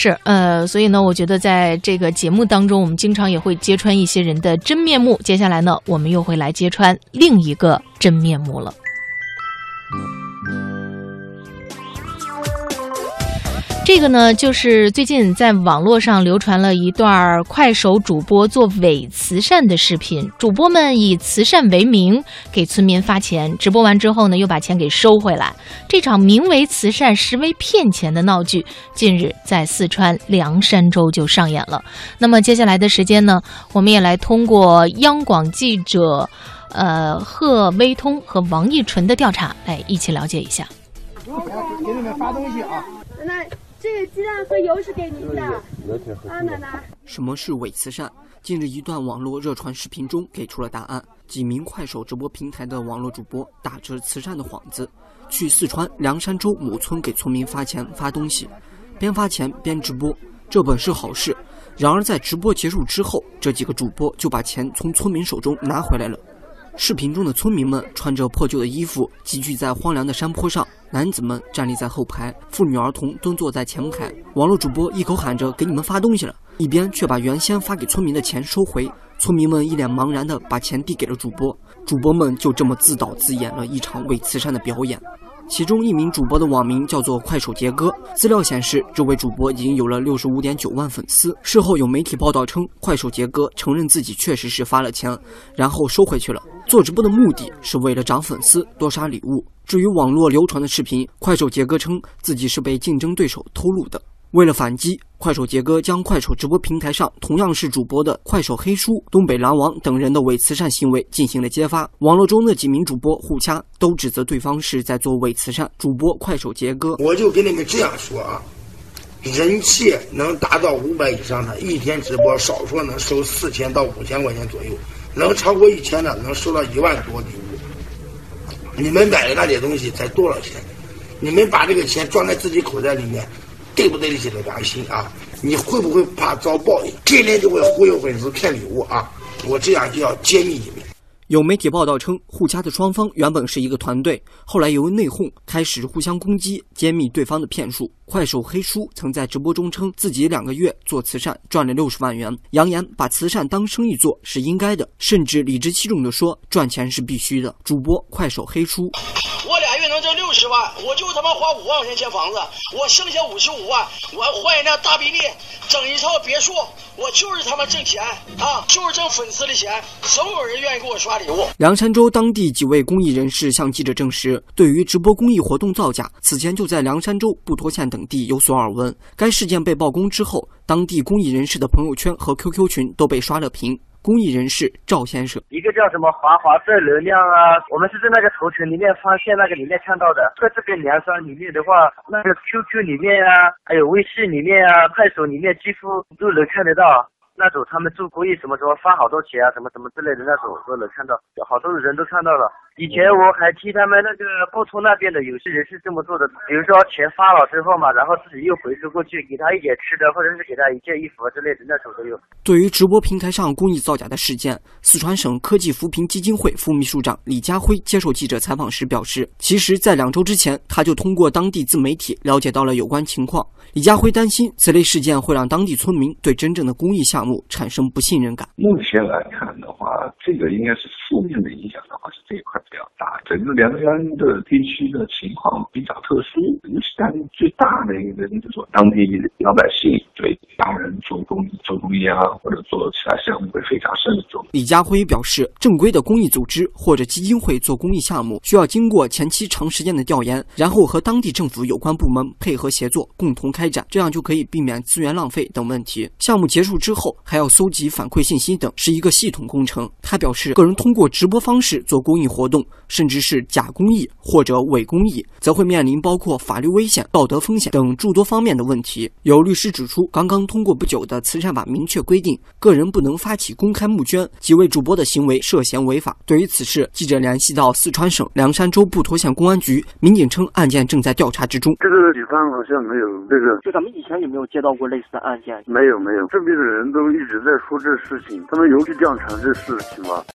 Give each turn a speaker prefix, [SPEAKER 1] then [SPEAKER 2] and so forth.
[SPEAKER 1] 是，呃，所以呢，我觉得在这个节目当中，我们经常也会揭穿一些人的真面目。接下来呢，我们又会来揭穿另一个真面目了。这个呢，就是最近在网络上流传了一段快手主播做伪慈善的视频。主播们以慈善为名给村民发钱，直播完之后呢，又把钱给收回来。这场名为慈善，实为骗钱的闹剧，近日在四川凉山州就上演了。那么接下来的时间呢，我们也来通过央广记者，呃，贺威通和王义纯的调查，来一起了解一下。
[SPEAKER 2] 给你们发东西啊！
[SPEAKER 3] 鸡蛋和油是给您的，啊，奶奶。
[SPEAKER 4] 什么是伪慈善？近日一段网络热传视频中给出了答案。几名快手直播平台的网络主播打着慈善的幌子，去四川凉山州某村给村民发钱发东西，边发钱边直播，这本是好事。然而在直播结束之后，这几个主播就把钱从村民手中拿回来了。视频中的村民们穿着破旧的衣服，集聚在荒凉的山坡上。男子们站立在后排，妇女儿童蹲坐在前排。网络主播一口喊着“给你们发东西了”，一边却把原先发给村民的钱收回。村民们一脸茫然地把钱递给了主播，主播们就这么自导自演了一场伪慈善的表演。其中一名主播的网名叫做“快手杰哥”。资料显示，这位主播已经有了六十五点九万粉丝。事后有媒体报道称，快手杰哥承认自己确实是发了钱，然后收回去了。做直播的目的是为了涨粉丝、多刷礼物。至于网络流传的视频，快手杰哥称自己是被竞争对手偷录的。为了反击，快手杰哥将快手直播平台上同样是主播的快手黑叔、东北狼王等人的伪慈善行为进行了揭发。网络中的几名主播互掐，都指责对方是在做伪慈善。主播快手杰哥，
[SPEAKER 2] 我就跟你们这样说啊，人气能达到五百以上的，一天直播少说能收四千到五千块钱左右，能超过一千的能收到一万多礼物。你们买的那点东西才多少钱？你们把这个钱装在自己口袋里面。对不对得起良心啊？你会不会怕遭报应？天天就会忽悠粉丝骗礼物啊！我这样就要揭秘你们。
[SPEAKER 4] 有媒体报道称，互掐的双方原本是一个团队，后来由于内讧，开始互相攻击，揭秘对方的骗术。快手黑叔曾在直播中称自己两个月做慈善赚了六十万元，扬言把慈善当生意做是应该的，甚至理直气壮地说赚钱是必须的。主播快手黑叔，
[SPEAKER 5] 能挣六十万，我就他妈花五万块钱建房子，我剩下五十五万，我换一辆大宾利，整一套别墅，我就是他妈挣钱啊，就是挣粉丝的钱，总有人愿意给我刷礼物。
[SPEAKER 4] 凉山州当地几位公益人士向记者证实，对于直播公益活动造假，此前就在凉山州布拖县等地有所耳闻。该事件被曝光之后，当地公益人士的朋友圈和 QQ 群都被刷了屏。公益人士赵先生，
[SPEAKER 6] 一个叫什么华华正能量啊，我们是在那个头层里面发现那个里面看到的，在这边凉山里面的话，那个 QQ 里面啊，还有微信里面啊，快手里面几乎都能看得到。那种他们做公益什么什么发好多钱啊，什么什么之类的那种都能看到，好多人都看到了。以前我还听他们那个布通那边的有些人是这么做的，比如说钱发了之后嘛，然后自己又回收过去，给他一点吃的，或者是给他一件衣服之类的那种都有。
[SPEAKER 4] 对于直播平台上公益造假的事件，四川省科技扶贫基金会副秘书长李家辉接受记者采访时表示，其实，在两周之前，他就通过当地自媒体了解到了有关情况。李家辉担心此类事件会让当地村民对真正的公益项目产生不信任感。
[SPEAKER 7] 目前来看的话，这个应该是负面的影响的话是这一块比较大。整个凉山的地区的情况比较特殊，尤其当地最大的一个就是说，当地老百姓对大人做公益、做公益啊，或者做其他项目会非常慎重。
[SPEAKER 4] 李家辉表示，正规的公益组织或者基金会做公益项目，需要经过前期长时间的调研，然后和当地政府有关部门配合协作，共同。开展，这样就可以避免资源浪费等问题。项目结束之后，还要搜集反馈信息等，是一个系统工程。他表示，个人通过直播方式做公益活动，甚至是假公益或者伪公益，则会面临包括法律危险、道德风险等诸多方面的问题。有律师指出，刚刚通过不久的慈善法明确规定，个人不能发起公开募捐，几位主播的行为涉嫌违法。对于此事，记者联系到四川省凉山州布拖县公安局，民警称案件正在调查之中。
[SPEAKER 8] 这个地方好像没有这个。
[SPEAKER 9] 就咱们以前有没有接到过类似的案件？
[SPEAKER 8] 没有没有，这边的人都一直在说这事情，他们有去调查这事情吗？